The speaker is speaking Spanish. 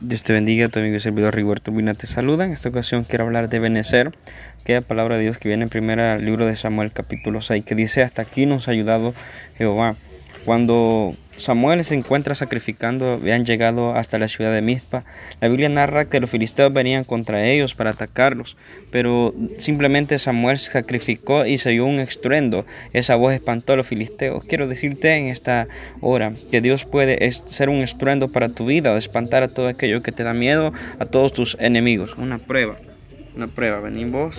Dios te bendiga, tu amigo y servidor Rigoberto Buina te saluda. En esta ocasión quiero hablar de Benecer, que es la palabra de Dios que viene en primer libro de Samuel capítulo 6, que dice, hasta aquí nos ha ayudado Jehová. Cuando Samuel se encuentra sacrificando, habían llegado hasta la ciudad de Mizpa. La Biblia narra que los filisteos venían contra ellos para atacarlos, pero simplemente Samuel sacrificó y se oyó un estruendo. Esa voz espantó a los filisteos. Quiero decirte en esta hora que Dios puede ser un estruendo para tu vida espantar a todo aquello que te da miedo, a todos tus enemigos. Una prueba, una prueba. Venimos.